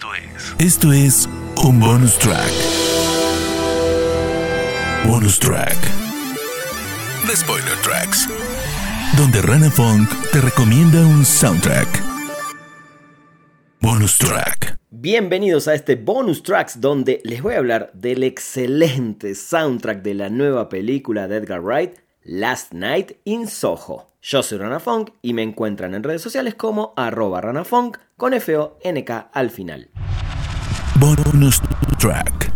Esto es. Esto es un bonus track. Bonus track. The Spoiler Tracks. Donde Rana Funk te recomienda un soundtrack. Bonus track. Bienvenidos a este bonus tracks donde les voy a hablar del excelente soundtrack de la nueva película de Edgar Wright, Last Night in Soho. Yo soy Rana Funk y me encuentran en redes sociales como arroba ranafunk con F-O-N-K al final. Bonus track.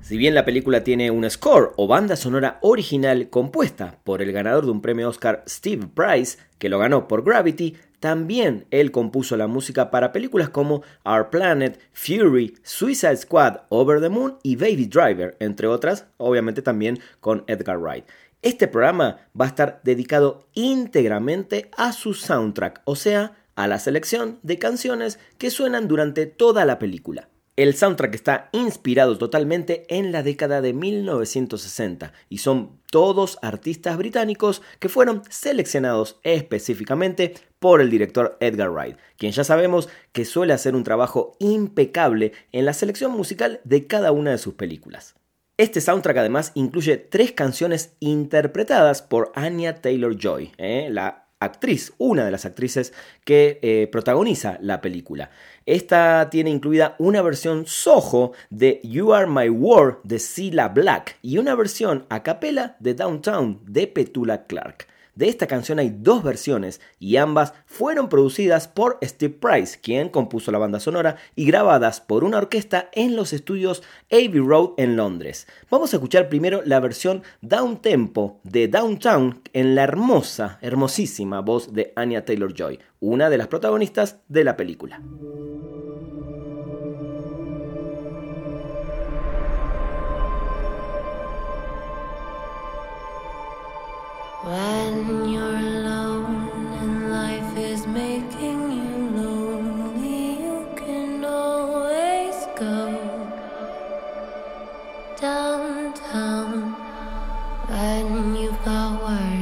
Si bien la película tiene un score o banda sonora original compuesta por el ganador de un premio Oscar Steve Price, que lo ganó por Gravity, también él compuso la música para películas como Our Planet, Fury, Suicide Squad, Over the Moon y Baby Driver, entre otras, obviamente también con Edgar Wright. Este programa va a estar dedicado íntegramente a su soundtrack, o sea, a la selección de canciones que suenan durante toda la película. El soundtrack está inspirado totalmente en la década de 1960 y son todos artistas británicos que fueron seleccionados específicamente por el director Edgar Wright, quien ya sabemos que suele hacer un trabajo impecable en la selección musical de cada una de sus películas. Este soundtrack además incluye tres canciones interpretadas por Anya Taylor Joy, ¿eh? la actriz, una de las actrices que eh, protagoniza la película. Esta tiene incluida una versión Soho de You Are My World de Cilla Black y una versión a capela de Downtown de Petula Clark. De esta canción hay dos versiones y ambas fueron producidas por Steve Price, quien compuso la banda sonora, y grabadas por una orquesta en los estudios Abbey Road en Londres. Vamos a escuchar primero la versión down tempo de Downtown en la hermosa, hermosísima voz de Anya Taylor Joy, una de las protagonistas de la película. When you're alone and life is making you lonely, you can always go downtown. When you've got worries,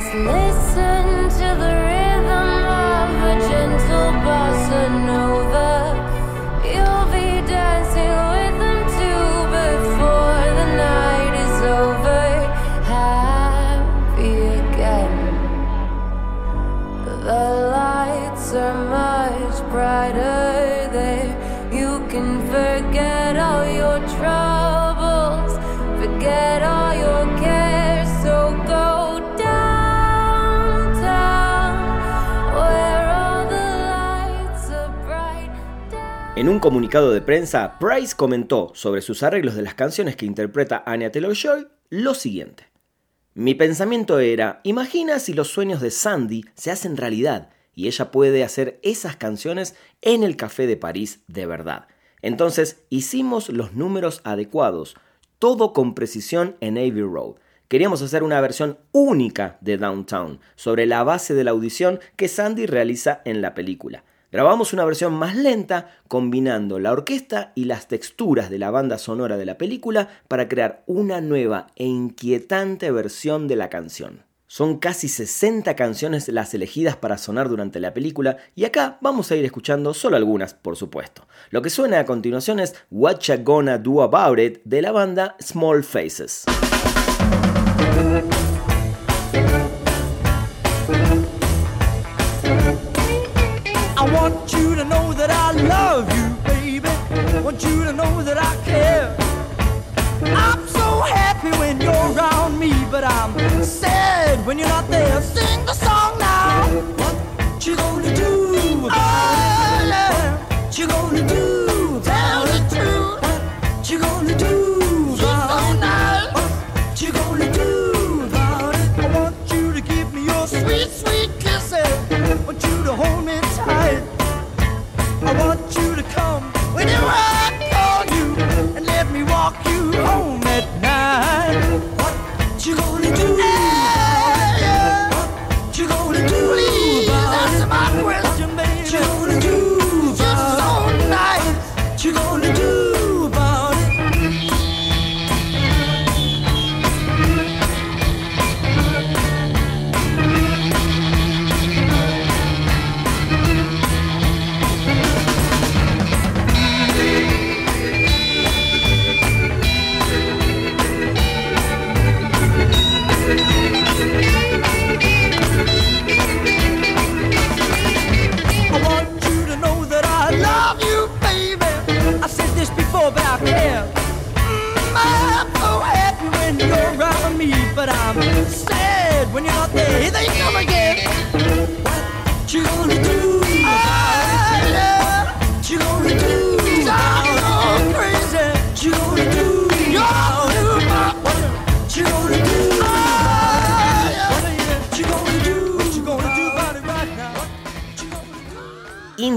Just listen un comunicado de prensa, Price comentó sobre sus arreglos de las canciones que interpreta Anya Taylor-Joy lo siguiente. Mi pensamiento era, imagina si los sueños de Sandy se hacen realidad y ella puede hacer esas canciones en el Café de París de verdad. Entonces hicimos los números adecuados. todo con precisión en Abbey Road. Queríamos hacer una versión única de Downtown, sobre la base de la audición que Sandy realiza en la película. Grabamos una versión más lenta, combinando la orquesta y las texturas de la banda sonora de la película para crear una nueva e inquietante versión de la canción. Son casi 60 canciones las elegidas para sonar durante la película y acá vamos a ir escuchando solo algunas, por supuesto. Lo que suena a continuación es What Gonna Do About It de la banda Small Faces.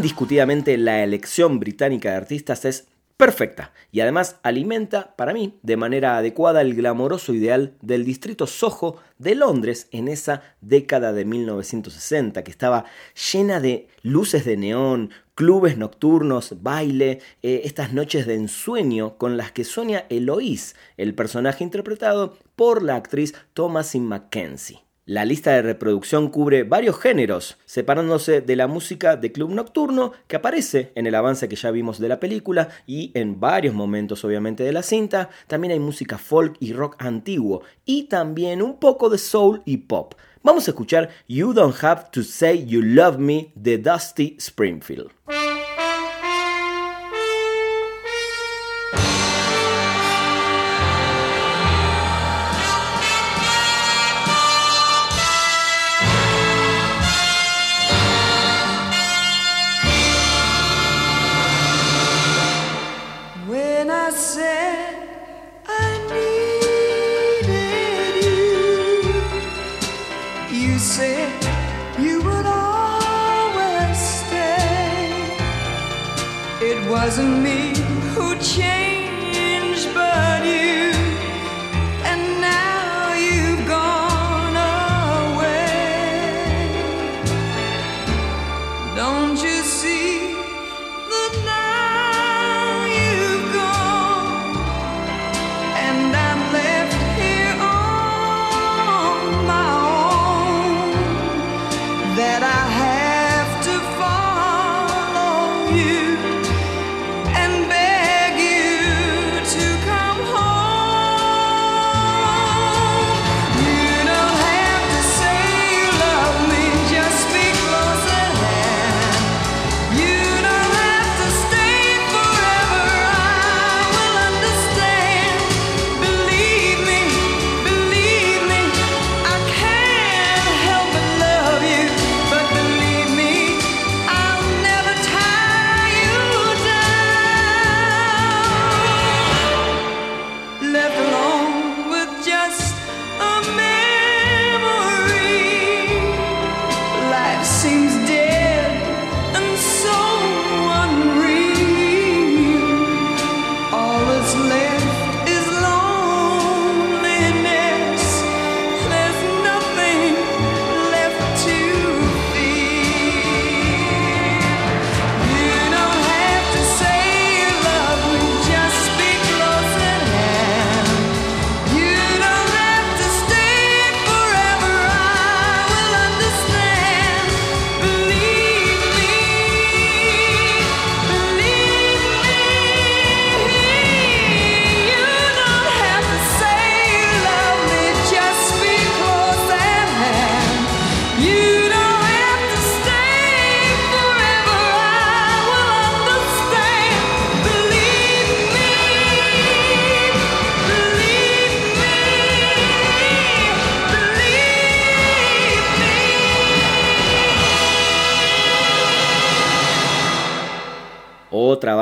Indiscutidamente la elección británica de artistas es perfecta y además alimenta, para mí, de manera adecuada el glamoroso ideal del distrito Soho de Londres en esa década de 1960 que estaba llena de luces de neón, clubes nocturnos, baile, eh, estas noches de ensueño con las que sueña Eloise, el personaje interpretado por la actriz Thomasin Mackenzie. La lista de reproducción cubre varios géneros, separándose de la música de club nocturno que aparece en el avance que ya vimos de la película y en varios momentos obviamente de la cinta. También hay música folk y rock antiguo y también un poco de soul y pop. Vamos a escuchar You Don't Have to Say You Love Me de Dusty Springfield. It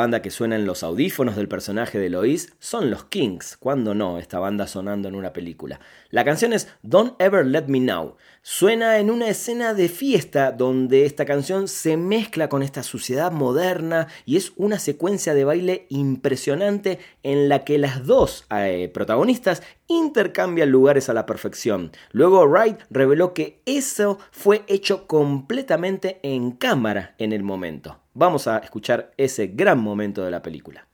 banda que suena en los audífonos del personaje de Lois son los Kings, cuando no, esta banda sonando en una película. La canción es Don't Ever Let Me Know. Suena en una escena de fiesta donde esta canción se mezcla con esta suciedad moderna y es una secuencia de baile impresionante en la que las dos eh, protagonistas intercambian lugares a la perfección. Luego Wright reveló que eso fue hecho completamente en cámara en el momento. Vamos a escuchar ese gran momento de la película.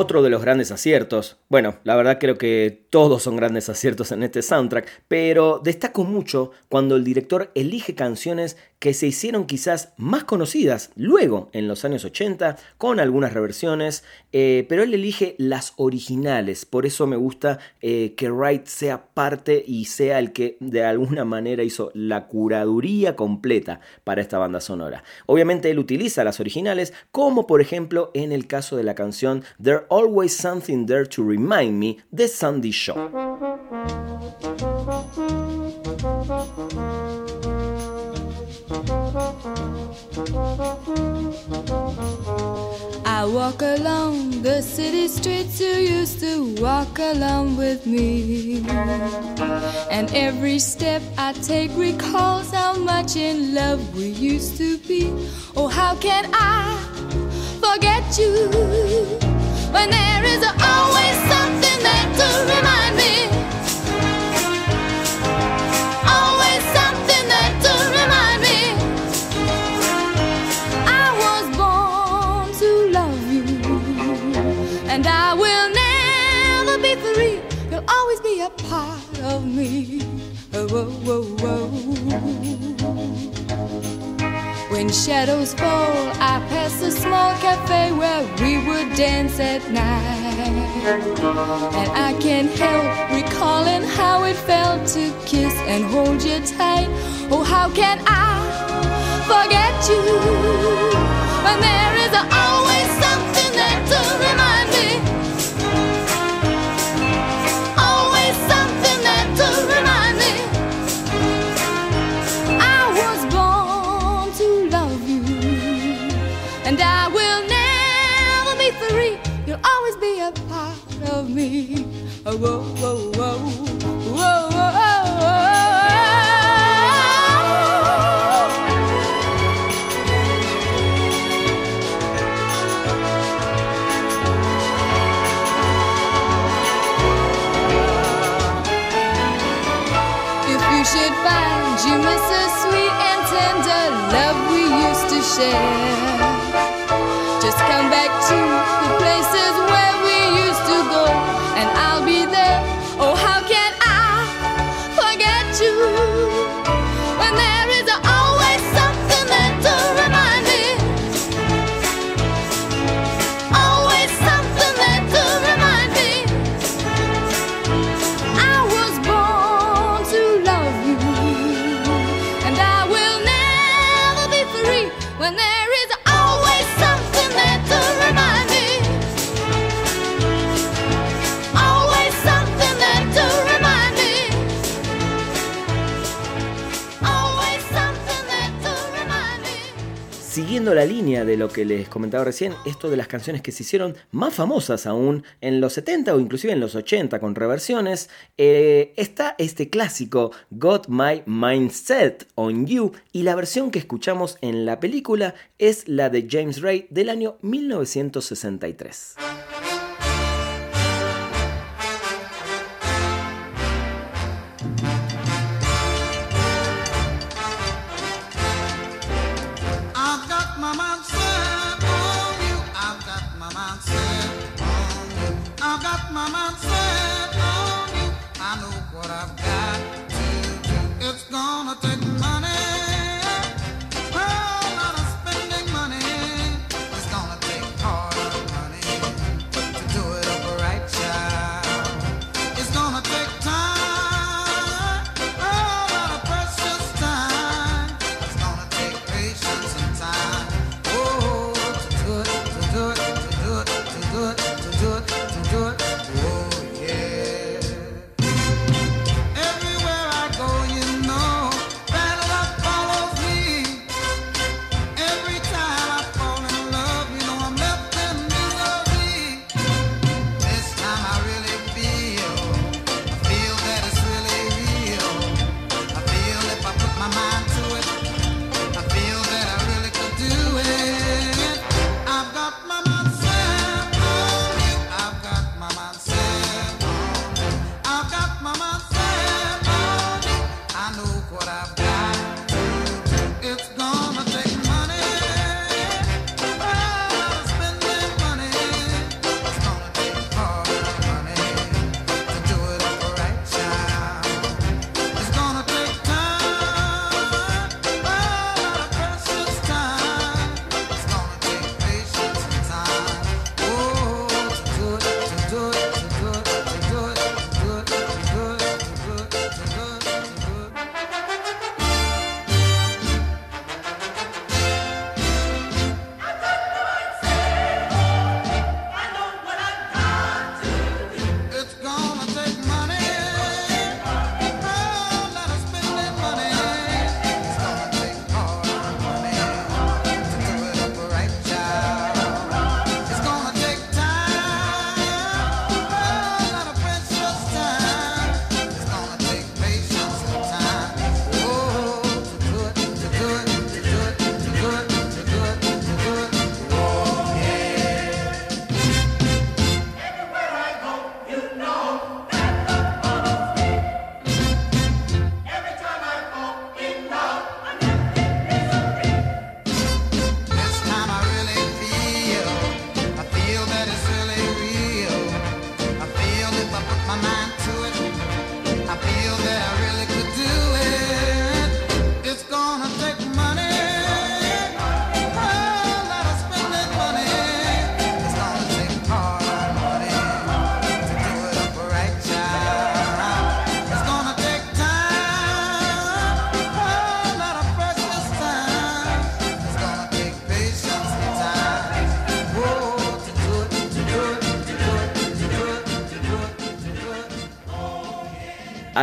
Otro de los grandes aciertos, bueno, la verdad creo que todos son grandes aciertos en este soundtrack, pero destaco mucho cuando el director elige canciones que se hicieron quizás más conocidas luego en los años 80 con algunas reversiones, eh, pero él elige las originales, por eso me gusta eh, que Wright sea parte y sea el que de alguna manera hizo la curaduría completa para esta banda sonora. Obviamente él utiliza las originales, como por ejemplo en el caso de la canción There's Always Something There to Remind Me the Sunday show. I walk along the city streets you used to walk along with me. And every step I take recalls how much in love we used to be. Oh, how can I forget you when there is always something there to remind me? Always something there to remind me. I was born to love you, and I will never be free. You'll always be a part of me. Oh, whoa, whoa, whoa. When shadows fall, I pass a small cafe where we would dance at night. And I can't help recalling how it felt to kiss and hold you tight. Oh, how can I forget you when there is always whoa, whoa, 때문에 línea de lo que les comentaba recién, esto de las canciones que se hicieron más famosas aún en los 70 o inclusive en los 80 con reversiones, eh, está este clásico Got My Mindset on You y la versión que escuchamos en la película es la de James Ray del año 1963. gonna take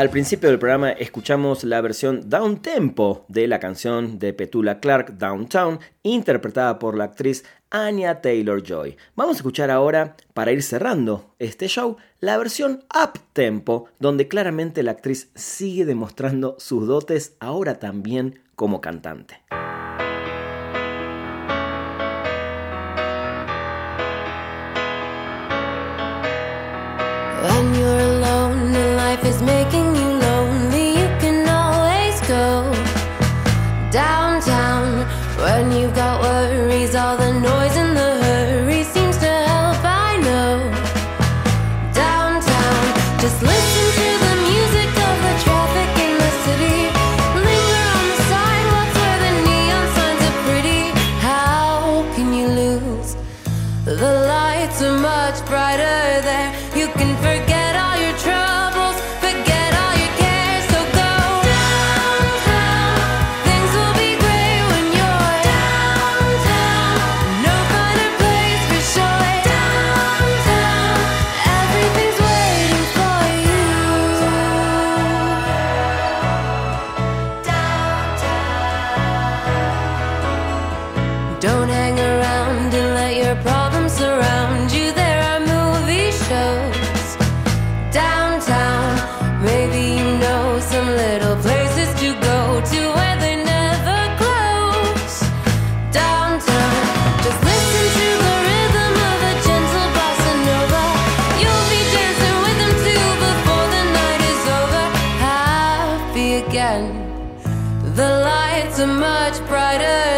Al principio del programa escuchamos la versión down tempo de la canción de Petula Clark Downtown, interpretada por la actriz Anya Taylor Joy. Vamos a escuchar ahora, para ir cerrando este show, la versión up tempo, donde claramente la actriz sigue demostrando sus dotes ahora también como cantante. The lights are much brighter there. You can forget. much brighter.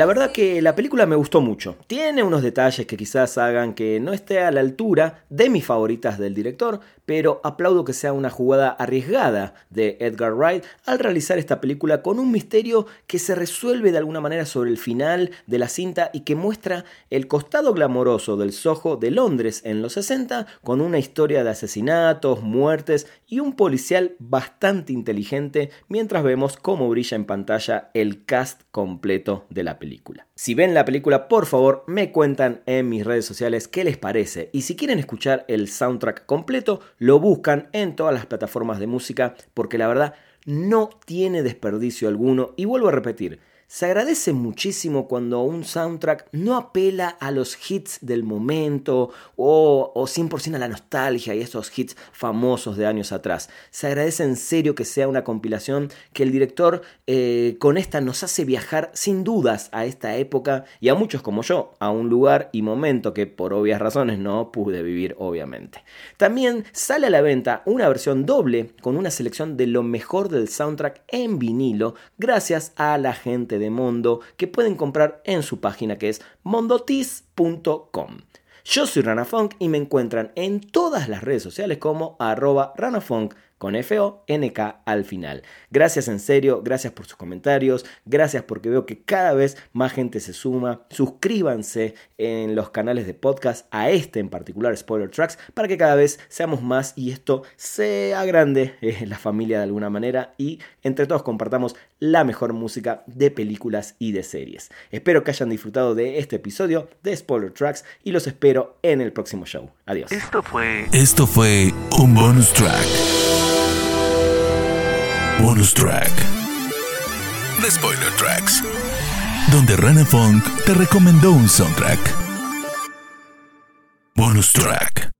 La verdad que la película me gustó mucho. Tiene unos detalles que quizás hagan que no esté a la altura de mis favoritas del director, pero aplaudo que sea una jugada arriesgada de Edgar Wright al realizar esta película con un misterio que se resuelve de alguna manera sobre el final de la cinta y que muestra el costado glamoroso del Soho de Londres en los 60 con una historia de asesinatos, muertes y un policial bastante inteligente mientras vemos cómo brilla en pantalla el cast completo de la película. Si ven la película, por favor, me cuentan en mis redes sociales qué les parece. Y si quieren escuchar el soundtrack completo, lo buscan en todas las plataformas de música, porque la verdad no tiene desperdicio alguno. Y vuelvo a repetir, se agradece muchísimo cuando un soundtrack no apela a los hits del momento o, o 100% a la nostalgia y esos hits famosos de años atrás. Se agradece en serio que sea una compilación que el director eh, con esta nos hace viajar sin dudas a esta época y a muchos como yo, a un lugar y momento que por obvias razones no pude vivir obviamente. También sale a la venta una versión doble con una selección de lo mejor del soundtrack en vinilo gracias a la gente de Mondo que pueden comprar en su página que es mondotis.com. Yo soy Rana Funk y me encuentran en todas las redes sociales como arroba ranafunk con F-O-N-K al final. Gracias en serio, gracias por sus comentarios, gracias porque veo que cada vez más gente se suma. Suscríbanse en los canales de podcast, a este en particular, Spoiler Tracks, para que cada vez seamos más y esto se agrande eh, la familia de alguna manera y entre todos compartamos la mejor música de películas y de series. Espero que hayan disfrutado de este episodio de Spoiler Tracks y los espero en el próximo show. Adiós. Esto fue. Esto fue un bonus track. Bonus track. The Spoiler Tracks. Donde Rana Funk te recomendó un soundtrack. Bonus track.